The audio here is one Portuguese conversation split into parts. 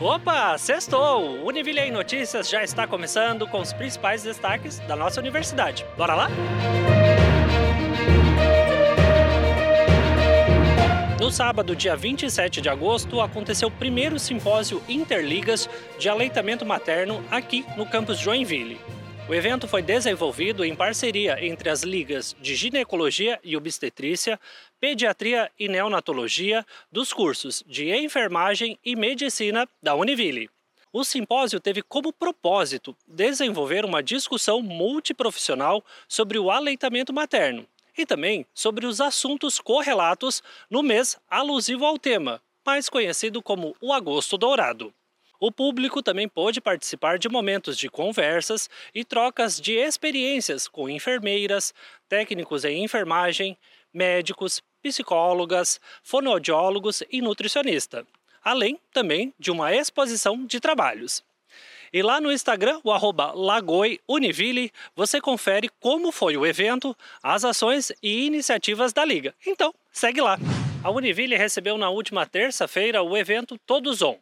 Opa, sextou! Univille em Notícias já está começando com os principais destaques da nossa universidade. Bora lá? No sábado, dia 27 de agosto, aconteceu o primeiro simpósio Interligas de aleitamento materno aqui no campus Joinville. O evento foi desenvolvido em parceria entre as ligas de ginecologia e obstetrícia, pediatria e neonatologia dos cursos de enfermagem e medicina da Univille. O simpósio teve como propósito desenvolver uma discussão multiprofissional sobre o aleitamento materno e também sobre os assuntos correlatos no mês alusivo ao tema, mais conhecido como o Agosto Dourado. O público também pôde participar de momentos de conversas e trocas de experiências com enfermeiras, técnicos em enfermagem, médicos, psicólogas, fonoaudiólogos e nutricionista, além também de uma exposição de trabalhos. E lá no Instagram, o arroba Univille, você confere como foi o evento, as ações e iniciativas da Liga. Então, segue lá. A Univille recebeu na última terça-feira o evento Todos On,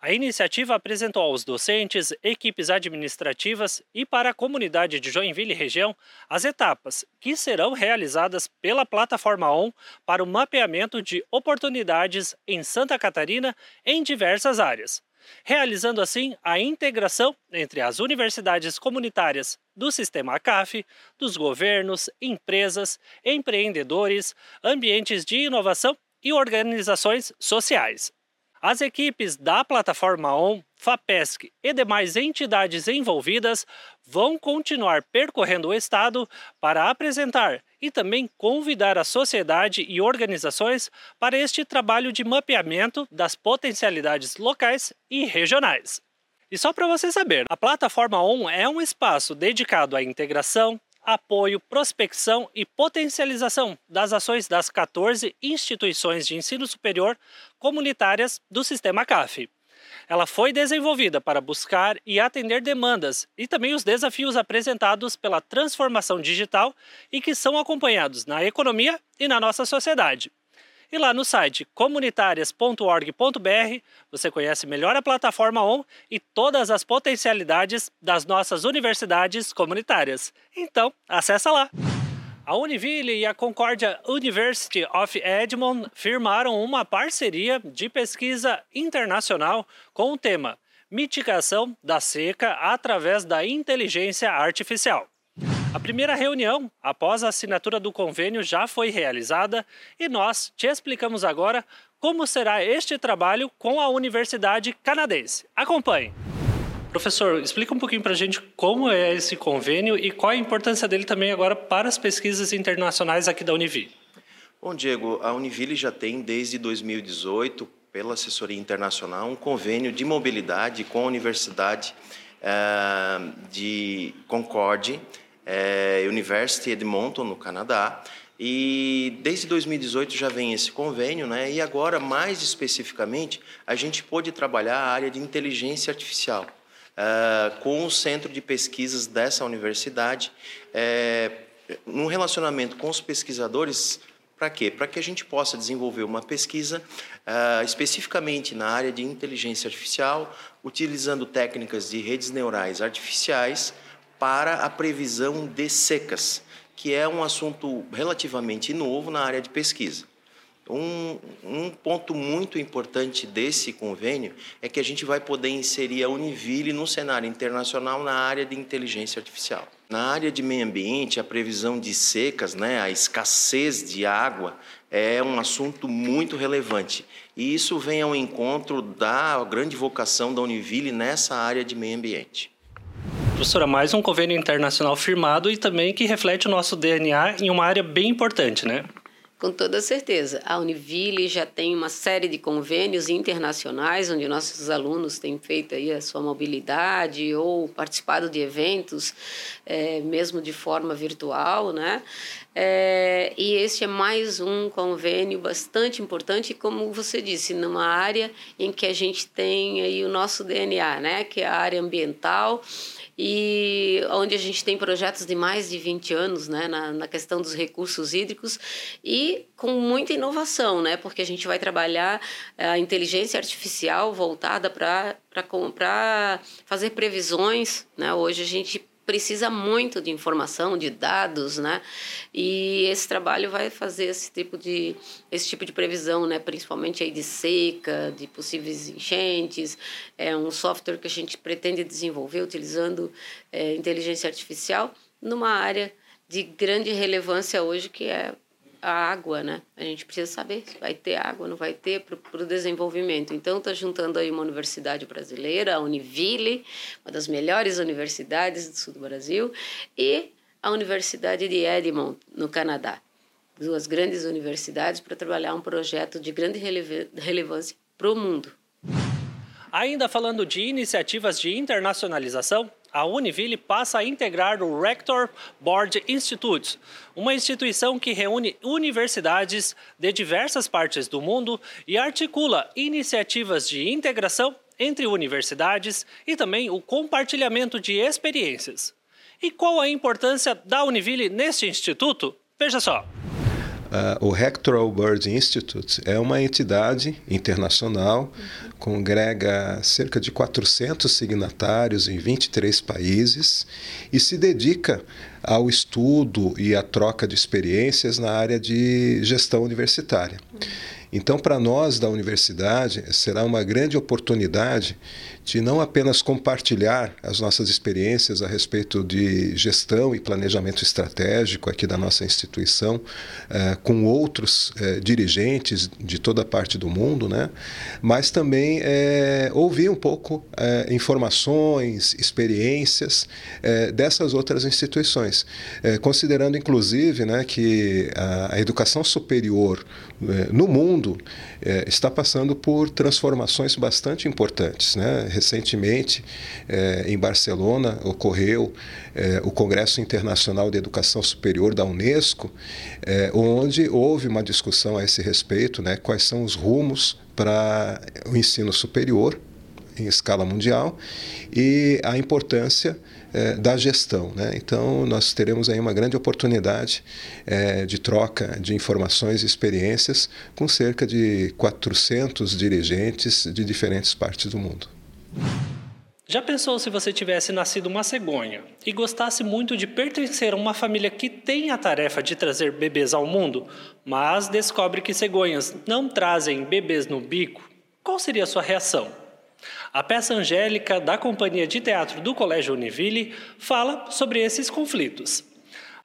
a iniciativa apresentou aos docentes, equipes administrativas e para a comunidade de Joinville e região as etapas que serão realizadas pela plataforma ON para o mapeamento de oportunidades em Santa Catarina em diversas áreas, realizando assim a integração entre as universidades comunitárias do sistema ACAF, dos governos, empresas, empreendedores, ambientes de inovação e organizações sociais. As equipes da plataforma ON, FAPESC e demais entidades envolvidas vão continuar percorrendo o estado para apresentar e também convidar a sociedade e organizações para este trabalho de mapeamento das potencialidades locais e regionais. E só para você saber, a plataforma ON é um espaço dedicado à integração, apoio, prospecção e potencialização das ações das 14 instituições de ensino superior comunitárias do sistema CAF. Ela foi desenvolvida para buscar e atender demandas e também os desafios apresentados pela transformação digital e que são acompanhados na economia e na nossa sociedade. E lá no site comunitarias.org.br você conhece melhor a plataforma ON e todas as potencialidades das nossas universidades comunitárias. Então, acessa lá! A Univille e a Concordia University of Edmond firmaram uma parceria de pesquisa internacional com o tema Mitigação da seca através da inteligência artificial. A primeira reunião, após a assinatura do convênio, já foi realizada e nós te explicamos agora como será este trabalho com a Universidade Canadense. Acompanhe! Professor, explica um pouquinho para a gente como é esse convênio e qual a importância dele também agora para as pesquisas internacionais aqui da Univille. Bom, Diego, a Univille já tem desde 2018, pela assessoria internacional, um convênio de mobilidade com a Universidade eh, de Concorde, é, University Edmonton, no Canadá. E desde 2018 já vem esse convênio, né? E agora, mais especificamente, a gente pôde trabalhar a área de inteligência artificial uh, com o centro de pesquisas dessa universidade, é, num relacionamento com os pesquisadores. Para quê? Para que a gente possa desenvolver uma pesquisa uh, especificamente na área de inteligência artificial, utilizando técnicas de redes neurais artificiais para a previsão de secas, que é um assunto relativamente novo na área de pesquisa. Um, um, ponto muito importante desse convênio é que a gente vai poder inserir a Univille no cenário internacional na área de inteligência artificial. Na área de meio ambiente, a previsão de secas, né, a escassez de água, é um assunto muito relevante. E isso vem ao encontro da grande vocação da Univille nessa área de meio ambiente. Professora, mais um convênio internacional firmado e também que reflete o nosso DNA em uma área bem importante, né? Com toda certeza. A Univille já tem uma série de convênios internacionais, onde nossos alunos têm feito aí a sua mobilidade ou participado de eventos, é, mesmo de forma virtual, né? É, e este é mais um convênio bastante importante, como você disse, numa área em que a gente tem aí o nosso DNA, né? que é a área ambiental e onde a gente tem projetos de mais de 20 anos né, na, na questão dos recursos hídricos e com muita inovação, né, porque a gente vai trabalhar a inteligência artificial voltada para fazer previsões. Né? Hoje a gente precisa muito de informação, de dados, né? E esse trabalho vai fazer esse tipo de esse tipo de previsão, né? Principalmente aí de seca, de possíveis enchentes. É um software que a gente pretende desenvolver utilizando é, inteligência artificial numa área de grande relevância hoje que é a água, né? A gente precisa saber se vai ter água, não vai ter para o desenvolvimento. Então, está juntando aí uma universidade brasileira, a Univille, uma das melhores universidades do sul do Brasil, e a Universidade de Edmonton, no Canadá. Duas grandes universidades para trabalhar um projeto de grande relevância para o mundo. Ainda falando de iniciativas de internacionalização, a Univille passa a integrar o Rector Board Institute, uma instituição que reúne universidades de diversas partes do mundo e articula iniciativas de integração entre universidades e também o compartilhamento de experiências. E qual a importância da Univille neste instituto? Veja só. Uh, o Rectoral Bird Institute é uma entidade internacional, congrega cerca de 400 signatários em 23 países e se dedica ao estudo e à troca de experiências na área de gestão universitária. Então, para nós da universidade, será uma grande oportunidade de não apenas compartilhar as nossas experiências a respeito de gestão e planejamento estratégico aqui da nossa instituição eh, com outros eh, dirigentes de toda parte do mundo, né? mas também eh, ouvir um pouco informações, experiências dessas outras instituições, considerando inclusive né, que a, a educação superior no mundo está passando por transformações bastante importantes. Né? recentemente, eh, em Barcelona, ocorreu eh, o Congresso Internacional de Educação Superior da Unesco, eh, onde houve uma discussão a esse respeito, né, quais são os rumos para o ensino superior em escala mundial e a importância da gestão. Né? Então, nós teremos aí uma grande oportunidade de troca de informações e experiências com cerca de 400 dirigentes de diferentes partes do mundo. Já pensou se você tivesse nascido uma cegonha e gostasse muito de pertencer a uma família que tem a tarefa de trazer bebês ao mundo, mas descobre que cegonhas não trazem bebês no bico? Qual seria a sua reação? A peça Angélica, da Companhia de Teatro do Colégio Univille, fala sobre esses conflitos.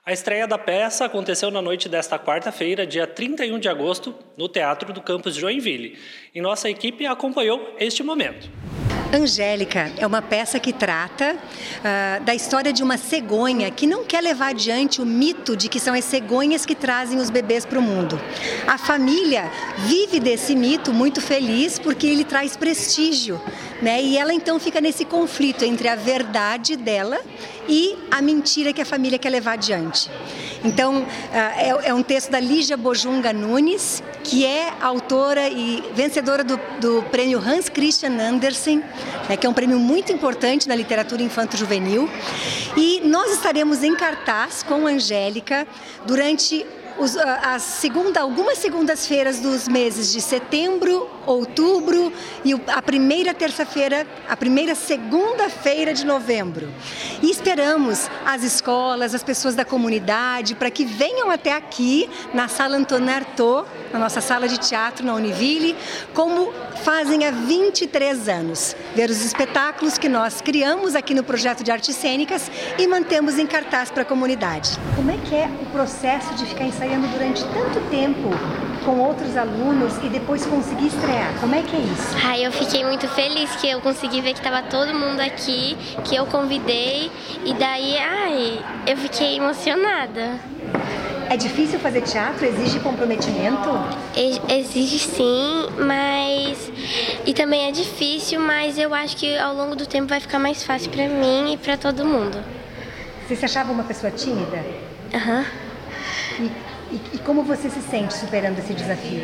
A estreia da peça aconteceu na noite desta quarta-feira, dia 31 de agosto, no Teatro do Campus Joinville, e nossa equipe acompanhou este momento. Angélica é uma peça que trata uh, da história de uma cegonha que não quer levar adiante o mito de que são as cegonhas que trazem os bebês para o mundo. A família vive desse mito muito feliz porque ele traz prestígio, né? E ela então fica nesse conflito entre a verdade dela e a mentira que a família quer levar adiante. Então, uh, é, é, um texto da Lígia Bojunga Nunes, que é autora e vencedora do, do prêmio Hans Christian Andersen, né, que é um prêmio muito importante na literatura infanto-juvenil. E nós estaremos em cartaz com Angélica durante os, a segunda, algumas segundas-feiras dos meses de setembro, outubro e a primeira terça-feira, a primeira segunda-feira de novembro. E esperamos as escolas, as pessoas da comunidade para que venham até aqui na Sala Antônio Artaud, na nossa sala de teatro na Univille, como fazem há 23 anos, ver os espetáculos que nós criamos aqui no projeto de artes cênicas e mantemos em cartaz para a comunidade. Como é que é o processo de ficar ensaiando durante tanto tempo com outros alunos e depois conseguir estrear? Como é que é isso? Ai, eu fiquei muito feliz que eu consegui ver que estava todo mundo aqui, que eu convidei e daí, ai, eu fiquei emocionada. É difícil fazer teatro? Exige comprometimento? Exige sim, mas. E também é difícil, mas eu acho que ao longo do tempo vai ficar mais fácil para mim e para todo mundo. Você se achava uma pessoa tímida? Aham. Uhum. E, e, e como você se sente superando esse desafio?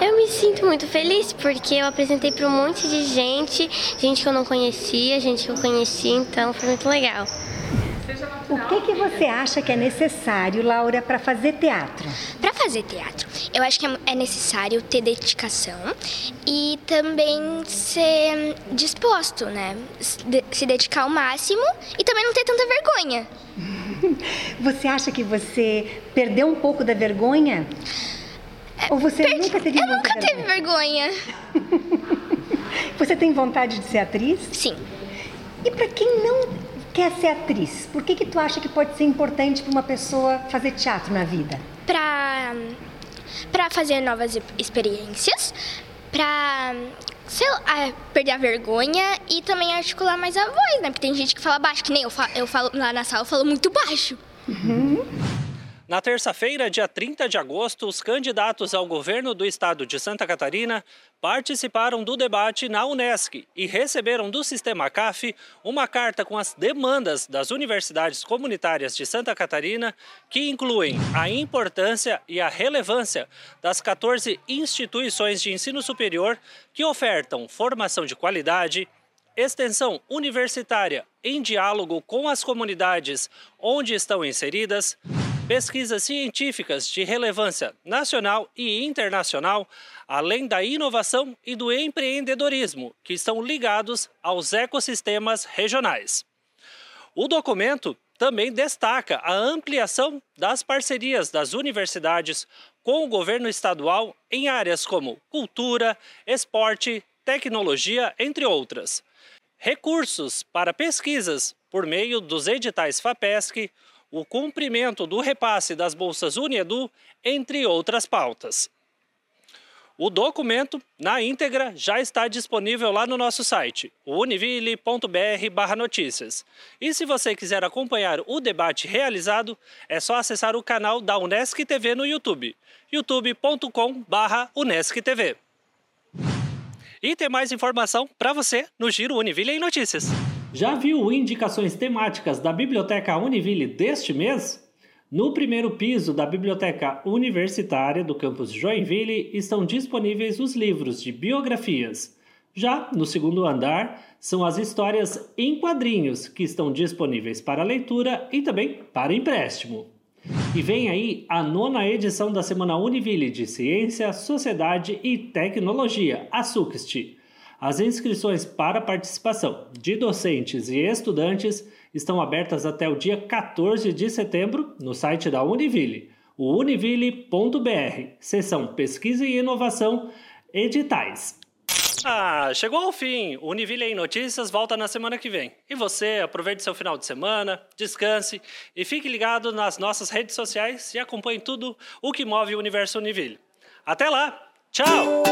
Eu me sinto muito feliz porque eu apresentei para um monte de gente, gente que eu não conhecia, gente que eu conheci, então foi muito legal. O que, que você acha que é necessário, Laura, para fazer teatro? Para fazer teatro, eu acho que é necessário ter dedicação e também ser disposto, né? Se dedicar ao máximo e também não ter tanta vergonha. Você acha que você perdeu um pouco da vergonha? Ou você Perdi... nunca teve Eu nunca teve vergonha. você tem vontade de ser atriz? Sim. E para quem não quer ser atriz, por que que tu acha que pode ser importante para uma pessoa fazer teatro na vida? Para para fazer novas experiências, para sei lá, perder a vergonha e também articular mais a voz, né? Porque tem gente que fala baixo, que nem eu falo, eu falo lá na sala, eu falo muito baixo. Uhum. Na terça-feira, dia 30 de agosto, os candidatos ao governo do estado de Santa Catarina participaram do debate na Unesc e receberam do sistema CAF uma carta com as demandas das universidades comunitárias de Santa Catarina, que incluem a importância e a relevância das 14 instituições de ensino superior que ofertam formação de qualidade, extensão universitária em diálogo com as comunidades onde estão inseridas, pesquisas científicas de relevância nacional e internacional, além da inovação e do empreendedorismo, que estão ligados aos ecossistemas regionais. O documento também destaca a ampliação das parcerias das universidades com o governo estadual em áreas como cultura, esporte, tecnologia, entre outras. Recursos para pesquisas por meio dos editais FAPESC, o cumprimento do repasse das bolsas Unedu, entre outras pautas. O documento, na íntegra, já está disponível lá no nosso site, univille.br/notícias. E se você quiser acompanhar o debate realizado, é só acessar o canal da Unesc TV no YouTube, youtube.com/unesctv. E tem mais informação para você no Giro Univille em Notícias. Já viu indicações temáticas da Biblioteca Univille deste mês? No primeiro piso da Biblioteca Universitária do campus Joinville estão disponíveis os livros de biografias. Já no segundo andar são as histórias em quadrinhos que estão disponíveis para leitura e também para empréstimo. E vem aí a nona edição da Semana Univille de Ciência, Sociedade e Tecnologia, a SUCST as inscrições para participação de docentes e estudantes estão abertas até o dia 14 de setembro no site da Univille, o univille.br, seção Pesquisa e Inovação, editais. Ah, chegou ao fim. O Univille em Notícias volta na semana que vem. E você, aproveite seu final de semana, descanse e fique ligado nas nossas redes sociais e acompanhe tudo o que move o universo Univille. Até lá! Tchau!